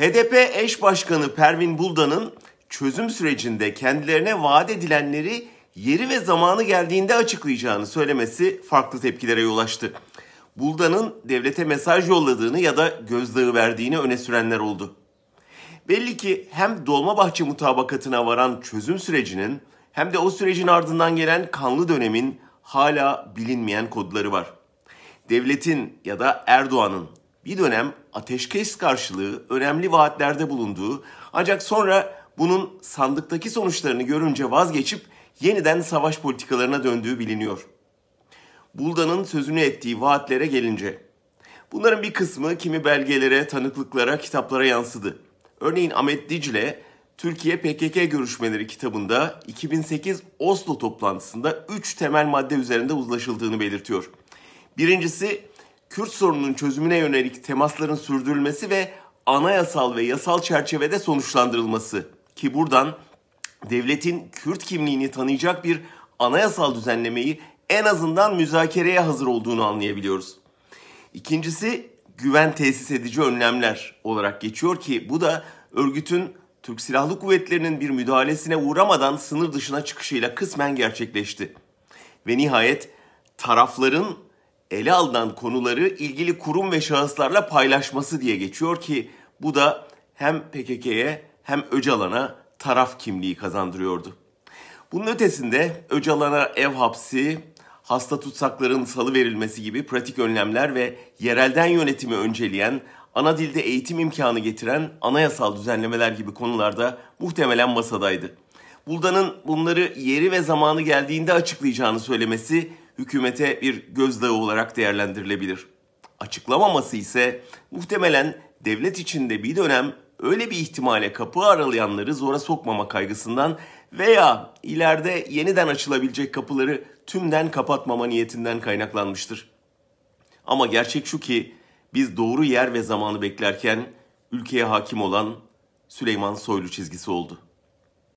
HDP eş başkanı Pervin Buldan'ın çözüm sürecinde kendilerine vaat edilenleri yeri ve zamanı geldiğinde açıklayacağını söylemesi farklı tepkilere yol açtı. Buldan'ın devlete mesaj yolladığını ya da gözdağı verdiğini öne sürenler oldu. Belli ki hem Dolmabahçe mutabakatına varan çözüm sürecinin hem de o sürecin ardından gelen kanlı dönemin hala bilinmeyen kodları var. Devletin ya da Erdoğan'ın bir dönem ateşkes karşılığı önemli vaatlerde bulunduğu ancak sonra bunun sandıktaki sonuçlarını görünce vazgeçip yeniden savaş politikalarına döndüğü biliniyor. Buldan'ın sözünü ettiği vaatlere gelince bunların bir kısmı kimi belgelere, tanıklıklara, kitaplara yansıdı. Örneğin Ahmet Dicle Türkiye PKK görüşmeleri kitabında 2008 Oslo toplantısında 3 temel madde üzerinde uzlaşıldığını belirtiyor. Birincisi Kürt sorununun çözümüne yönelik temasların sürdürülmesi ve anayasal ve yasal çerçevede sonuçlandırılması ki buradan devletin Kürt kimliğini tanıyacak bir anayasal düzenlemeyi en azından müzakereye hazır olduğunu anlayabiliyoruz. İkincisi güven tesis edici önlemler olarak geçiyor ki bu da örgütün Türk Silahlı Kuvvetleri'nin bir müdahalesine uğramadan sınır dışına çıkışıyla kısmen gerçekleşti. Ve nihayet tarafların ele alınan konuları ilgili kurum ve şahıslarla paylaşması diye geçiyor ki bu da hem PKK'ye hem Öcalan'a taraf kimliği kazandırıyordu. Bunun ötesinde Öcalan'a ev hapsi, hasta tutsakların salı verilmesi gibi pratik önlemler ve yerelden yönetimi önceleyen, ana dilde eğitim imkanı getiren anayasal düzenlemeler gibi konularda muhtemelen masadaydı. Buldan'ın bunları yeri ve zamanı geldiğinde açıklayacağını söylemesi hükümete bir gözdağı olarak değerlendirilebilir. Açıklamaması ise muhtemelen devlet içinde bir dönem öyle bir ihtimale kapı aralayanları zora sokmama kaygısından veya ileride yeniden açılabilecek kapıları tümden kapatmama niyetinden kaynaklanmıştır. Ama gerçek şu ki biz doğru yer ve zamanı beklerken ülkeye hakim olan Süleyman Soylu çizgisi oldu.